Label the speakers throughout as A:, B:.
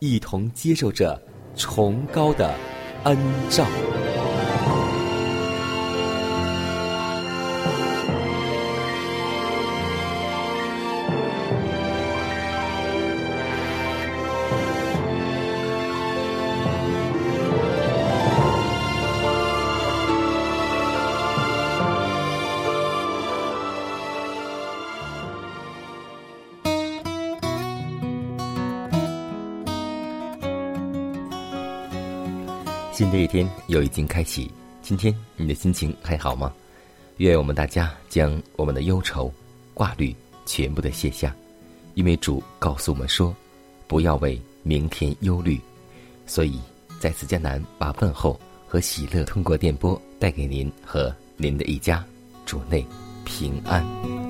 A: 一同接受着崇高的恩照。又已经开启，今天你的心情还好吗？愿我们大家将我们的忧愁、挂虑全部的卸下，因为主告诉我们说，不要为明天忧虑。所以在此艰难，把问候和喜乐通过电波带给您和您的一家，主内平安。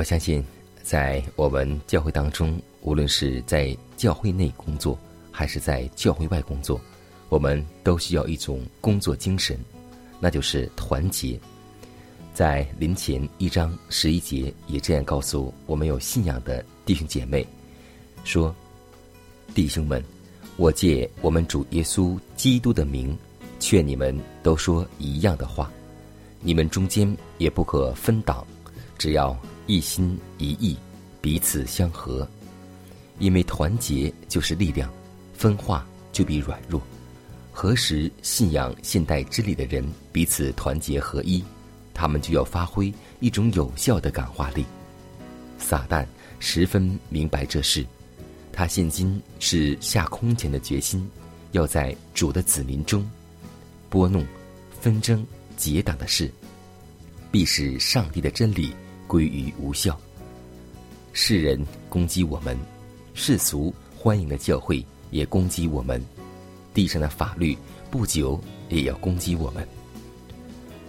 A: 我相信，在我们教会当中，无论是在教会内工作，还是在教会外工作，我们都需要一种工作精神，那就是团结。在临前一章十一节也这样告诉我们有信仰的弟兄姐妹，说：“弟兄们，我借我们主耶稣基督的名，劝你们都说一样的话，你们中间也不可分党，只要。”一心一意，彼此相合，因为团结就是力量，分化就比软弱。何时信仰现代之理的人彼此团结合一，他们就要发挥一种有效的感化力。撒旦十分明白这事，他现今是下空前的决心，要在主的子民中拨弄纷争结党的事，必使上帝的真理。归于无效。世人攻击我们，世俗欢迎的教会也攻击我们，地上的法律不久也要攻击我们。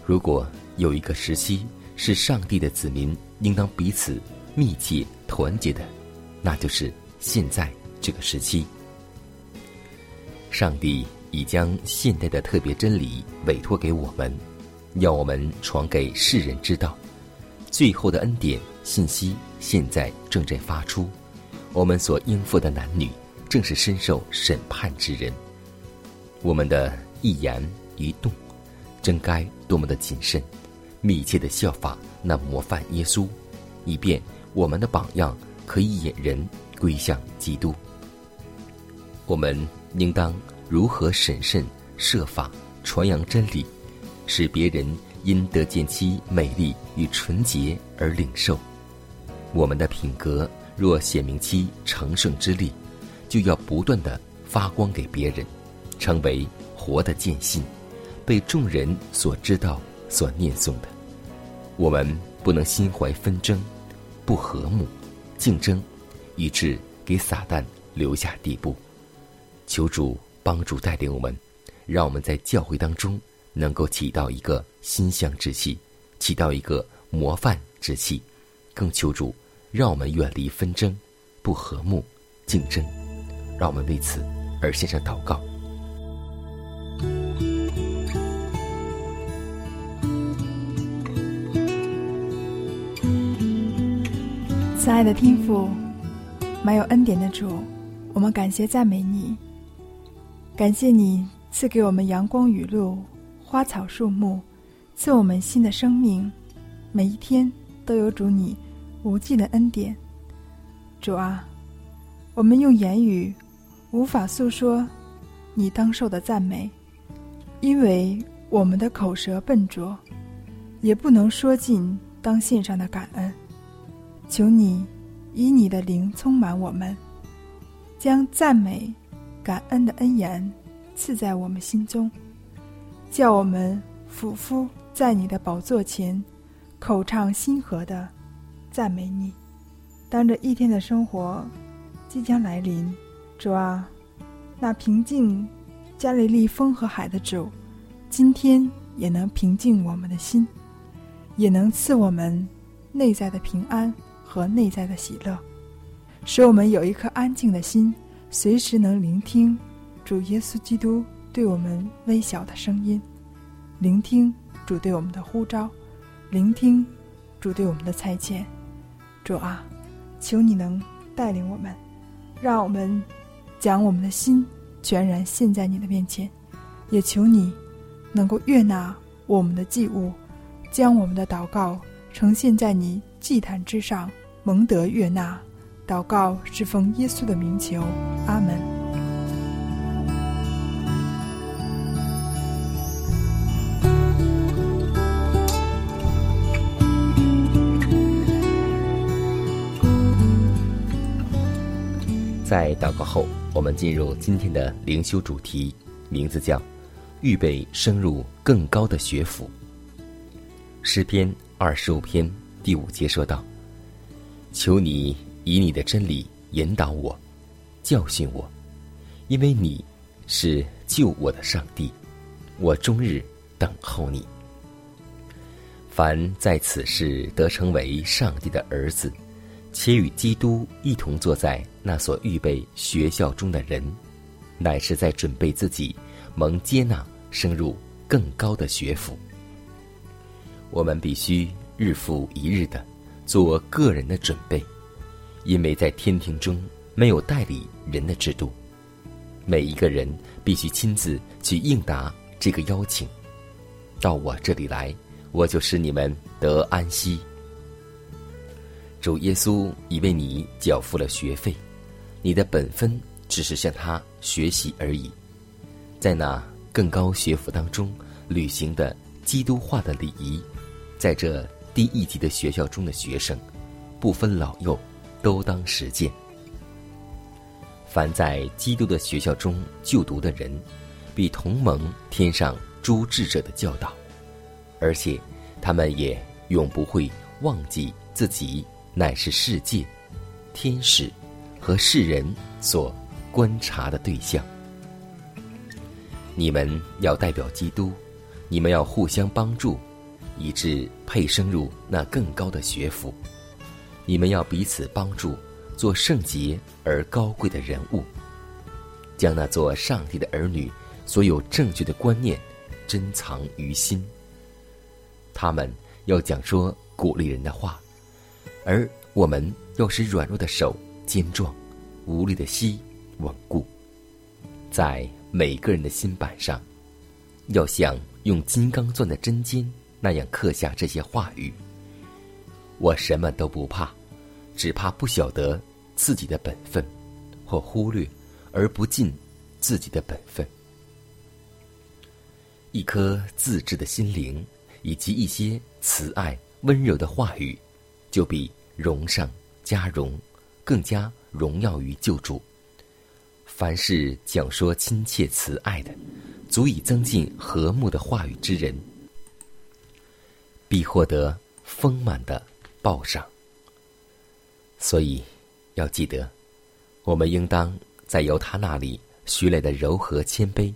A: 如果有一个时期是上帝的子民应当彼此密切团结的，那就是现在这个时期。上帝已将现代的特别真理委托给我们，要我们传给世人知道。最后的恩典信息现在正在发出，我们所应付的男女正是深受审判之人。我们的一言一动，真该多么的谨慎，密切的效法那模范耶稣，以便我们的榜样可以引人归向基督。我们应当如何审慎设法传扬真理，使别人。因得见其美丽与纯洁而领受，我们的品格若显明其成圣之力，就要不断的发光给别人，成为活的见信，被众人所知道、所念诵的。我们不能心怀纷争、不和睦、竞争，以致给撒旦留下地步。求主帮助带领我们，让我们在教会当中。能够起到一个馨香之气，起到一个模范之气，更求助让我们远离纷争、不和睦、竞争，让我们为此而献上祷告。
B: 亲爱的天父，满有恩典的主，我们感谢赞美你，感谢你赐给我们阳光雨露、花草树木，赐我们新的生命，每一天都有主你无尽的恩典。主啊，我们用言语无法诉说你当受的赞美，因为我们的口舌笨拙，也不能说尽当献上的感恩。求你以你的灵充满我们，将赞美、感恩的恩言赐在我们心中，叫我们俯伏在你的宝座前，口唱心和的赞美你。当这一天的生活即将来临，主啊，那平静加利利风和海的主，今天也能平静我们的心，也能赐我们内在的平安。和内在的喜乐，使我们有一颗安静的心，随时能聆听主耶稣基督对我们微小的声音，聆听主对我们的呼召，聆听主对我们的差遣。主啊，求你能带领我们，让我们将我们的心全然献在你的面前，也求你能够悦纳我们的祭物，将我们的祷告呈现在你祭坛之上。蒙德悦纳，祷告是奉耶稣的名求，阿门。
A: 在祷告后，我们进入今天的灵修主题，名字叫“预备升入更高的学府”。诗篇二十五篇第五节说道。求你以你的真理引导我，教训我，因为你是救我的上帝，我终日等候你。凡在此世得成为上帝的儿子，且与基督一同坐在那所预备学校中的人，乃是在准备自己蒙接纳升入更高的学府。我们必须日复一日的。做个人的准备，因为在天庭中没有代理人的制度，每一个人必须亲自去应答这个邀请。到我这里来，我就使你们得安息。主耶稣已为你缴付了学费，你的本分只是向他学习而已，在那更高学府当中履行的基督化的礼仪，在这。低一级的学校中的学生，不分老幼，都当实践。凡在基督的学校中就读的人，必同盟天上诸智者的教导，而且他们也永不会忘记自己乃是世界、天使和世人所观察的对象。你们要代表基督，你们要互相帮助。以致配升入那更高的学府，你们要彼此帮助，做圣洁而高贵的人物，将那做上帝的儿女所有正确的观念珍藏于心。他们要讲说鼓励人的话，而我们要使软弱的手坚壮，无力的膝稳固，在每个人的心板上，要像用金刚钻的针尖。那样刻下这些话语，我什么都不怕，只怕不晓得自己的本分，或忽略而不尽自己的本分。一颗自制的心灵，以及一些慈爱温柔的话语，就比荣上加荣更加荣耀于救主。凡是讲说亲切慈爱的，足以增进和睦的话语之人。必获得丰满的报赏。所以，要记得，我们应当在由他那里学来的柔和谦卑，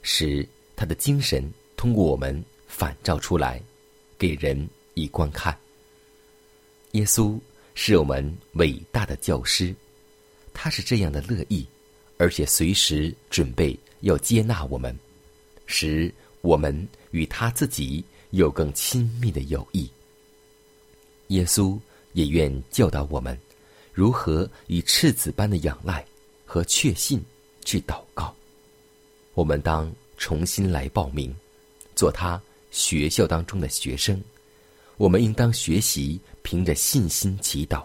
A: 使他的精神通过我们反照出来，给人以观看。耶稣是我们伟大的教师他是这样的乐意而且随时准备要接纳我们使我们与他自己有更亲密的友谊。耶稣也愿教导我们如何以赤子般的仰赖和确信去祷告。我们当重新来报名做他学校当中的学生。我们应当学习凭着信心祈祷，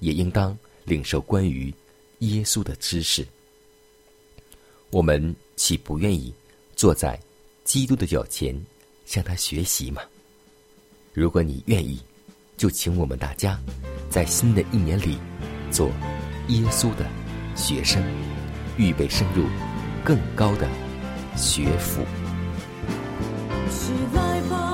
A: 也应当领受关于耶稣的知识。我们岂不愿意坐在基督的脚前向他学习吗？如果你愿意，就请我们大家在新的一年里做耶稣的学生，预备深入更高的学府。
C: 起来吧。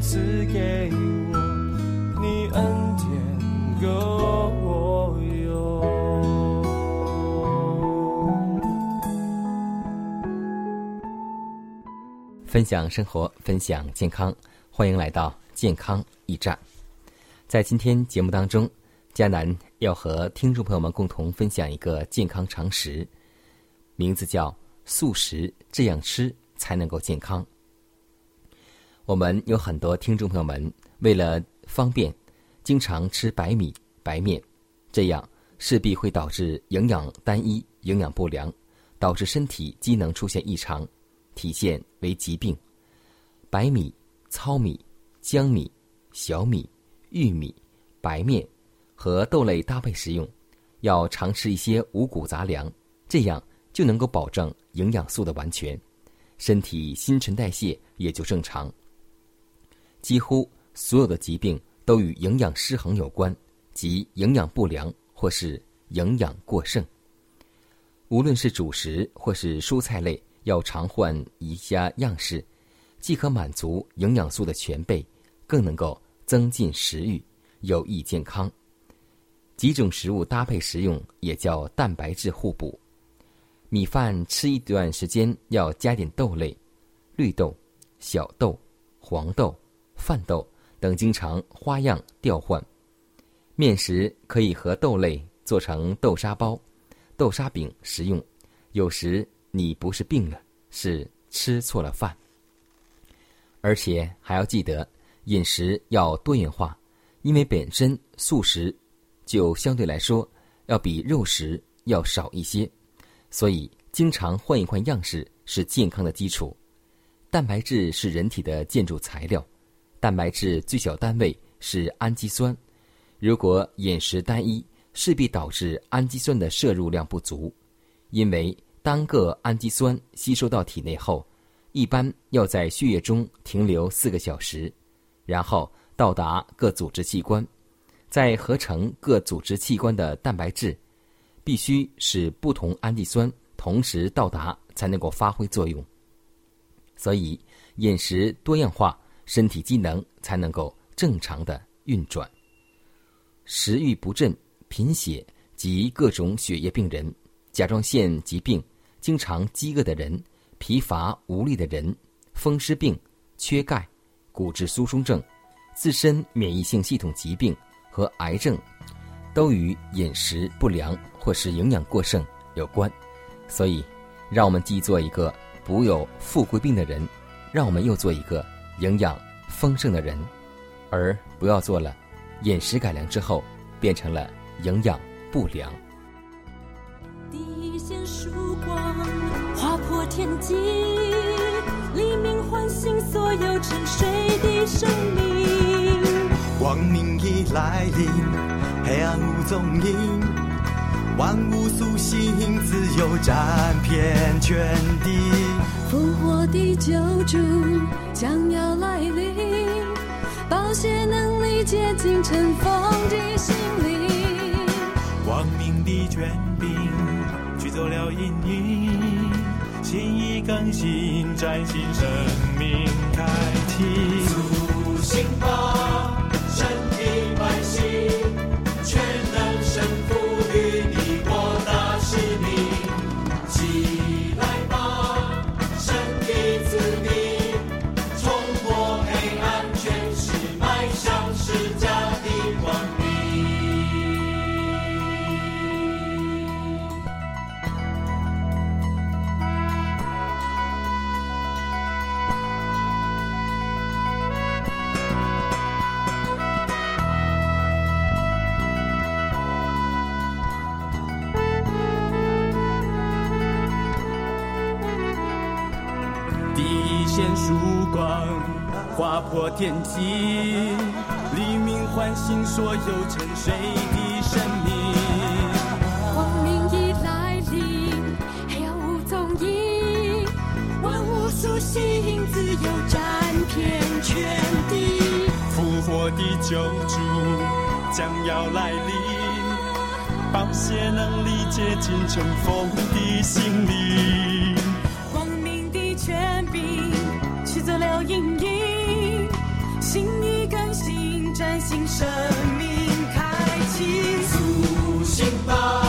D: 赐给我，你恩典够。
A: 分享生活，分享健康，欢迎来到健康驿站。在今天节目当中，佳南要和听众朋友们共同分享一个健康常识，名字叫素食，这样吃才能够健康。我们有很多听众朋友们为了方便，经常吃白米、白面，这样势必会导致营养单一、营养不良，导致身体机能出现异常。体现为疾病，白米、糙米、江米、小米、玉米、白面和豆类搭配食用，要常吃一些五谷杂粮，这样就能够保证营养素的完全，身体新陈代谢也就正常。几乎所有的疾病都与营养失衡有关，即营养不良或是营养过剩。无论是主食或是蔬菜类。要常换一下样式，既可满足营养素的全备，更能够增进食欲，有益健康。几种食物搭配食用也叫蛋白质互补。米饭吃一段时间要加点豆类，绿豆、小豆、黄豆、饭豆等，经常花样调换。面食可以和豆类做成豆沙包、豆沙饼食用，有时。你不是病了，是吃错了饭。而且还要记得饮食要多元化，因为本身素食就相对来说要比肉食要少一些，所以经常换一换样式是健康的基础。蛋白质是人体的建筑材料，蛋白质最小单位是氨基酸。如果饮食单一，势必导致氨基酸的摄入量不足，因为。单个氨基酸吸收到体内后，一般要在血液中停留四个小时，然后到达各组织器官，在合成各组织器官的蛋白质，必须使不同氨基酸同时到达才能够发挥作用。所以饮食多样化，身体机能才能够正常的运转。食欲不振、贫血及各种血液病人、甲状腺疾病。经常饥饿的人、疲乏无力的人、风湿病、缺钙、骨质疏松症、自身免疫性系统疾病和癌症，都与饮食不良或是营养过剩有关。所以，让我们既做一个不有富贵病的人，让我们又做一个营养丰盛的人，而不要做了饮食改良之后变成了营养不良。
C: 第一线曙光划破天际，黎明唤醒所有沉睡的生命。
D: 光明已来临，黑暗无踪影，万物苏醒，自由占遍全地。
C: 复活的救主将要来临，保险能力接近尘封的心灵。
D: 光明的权柄驱走了阴影，心意更新，崭新生命开启。苏醒吧，天际，黎明唤醒所有沉睡的生命。
C: 光明已来临，黑暗无踪影，万物苏醒，自由占遍全地。
D: 复活的救主将要来临，保险能力接近尘封的心灵。
C: 光明的权柄驱走了阴影，新，生命开启。
D: 苏醒吧，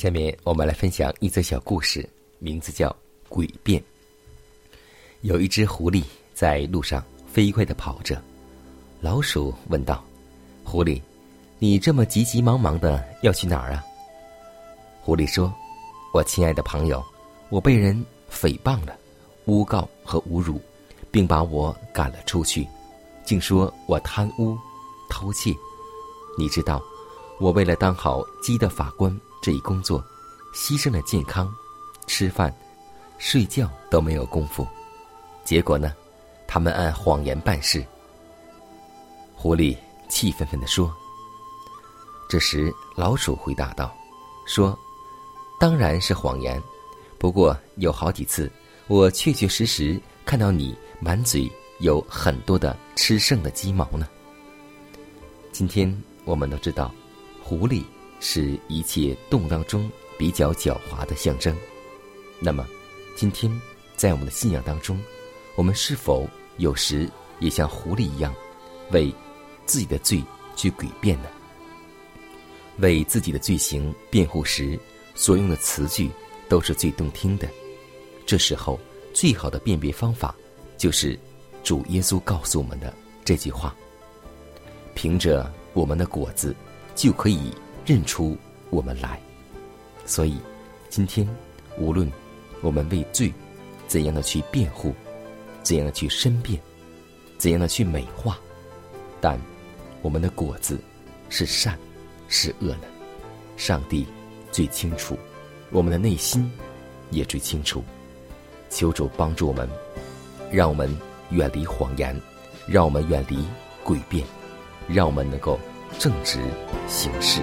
A: 下面我们来分享一则小故事，名字叫《诡辩》。有一只狐狸在路上飞快的跑着，老鼠问道：“狐狸，你这么急急忙忙的要去哪儿啊？”狐狸说：“我亲爱的朋友，我被人诽谤了，诬告和侮辱，并把我赶了出去，竟说我贪污、偷窃。你知道，我为了当好鸡的法官。”这一工作，牺牲了健康，吃饭、睡觉都没有功夫。结果呢，他们按谎言办事。狐狸气愤愤地说。这时，老鼠回答道：“说，当然是谎言。不过有好几次，我确确实实看到你满嘴有很多的吃剩的鸡毛呢。今天我们都知道，狐狸。”是一切动物当中比较狡猾的象征。那么，今天在我们的信仰当中，我们是否有时也像狐狸一样，为自己的罪去诡辩呢？为自己的罪行辩护时，所用的词句都是最动听的。这时候，最好的辨别方法就是主耶稣告诉我们的这句话：“凭着我们的果子，就可以。”认出我们来，所以，今天无论我们为罪怎样的去辩护，怎样的去申辩，怎样的去美化，但我们的果子是善是恶呢？上帝最清楚，我们的内心也最清楚。求主帮助我们，让我们远离谎言，让我们远离诡辩，让我们能够正直行事。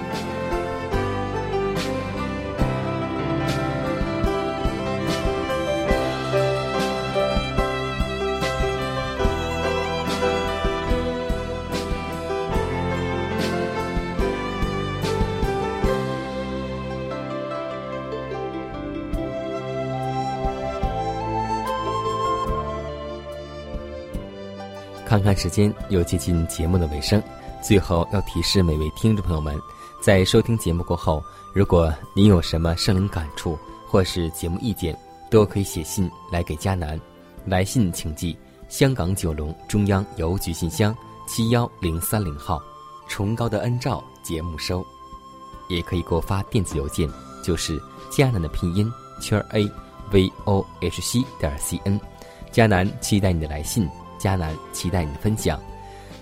A: 看看时间，又接近节目的尾声。最后要提示每位听众朋友们，在收听节目过后，如果您有什么生灵感触或是节目意见，都可以写信来给迦南。来信请寄香港九龙中央邮局信箱七幺零三零号，崇高的恩照节目收。也可以给我发电子邮件，就是迦南的拼音圈 a v o h c 点 c n。迦南期待你的来信。迦南期待你的分享，